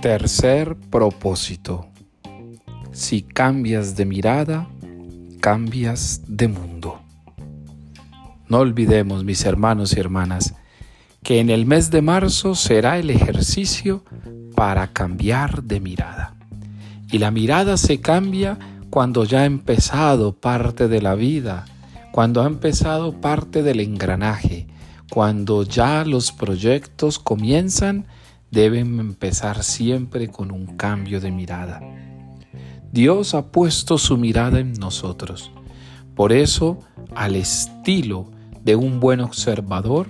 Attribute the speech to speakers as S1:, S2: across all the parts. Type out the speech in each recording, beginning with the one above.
S1: Tercer propósito. Si cambias de mirada, cambias de mundo. No olvidemos, mis hermanos y hermanas, que en el mes de marzo será el ejercicio para cambiar de mirada. Y la mirada se cambia cuando ya ha empezado parte de la vida, cuando ha empezado parte del engranaje, cuando ya los proyectos comienzan deben empezar siempre con un cambio de mirada. Dios ha puesto su mirada en nosotros. Por eso, al estilo de un buen observador,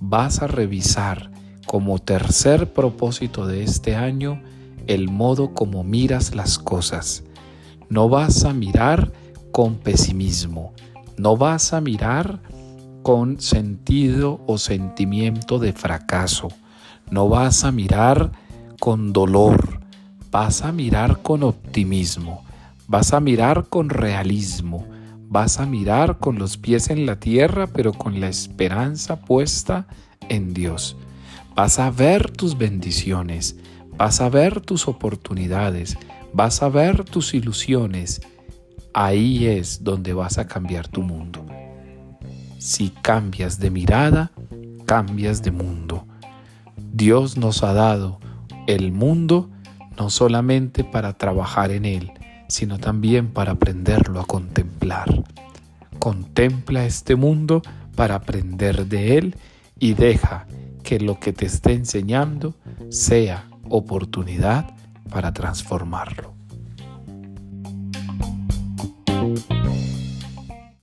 S1: vas a revisar como tercer propósito de este año el modo como miras las cosas. No vas a mirar con pesimismo, no vas a mirar con sentido o sentimiento de fracaso no vas a mirar con dolor, vas a mirar con optimismo, vas a mirar con realismo, vas a mirar con los pies en la tierra, pero con la esperanza puesta en Dios. Vas a ver tus bendiciones, vas a ver tus oportunidades, vas a ver tus ilusiones. Ahí es donde vas a cambiar tu mundo. Si cambias de mirada, cambias de mundo. Dios nos ha dado el mundo no solamente para trabajar en él, sino también para aprenderlo a contemplar. Contempla este mundo para aprender de él y deja que lo que te esté enseñando sea oportunidad para transformarlo.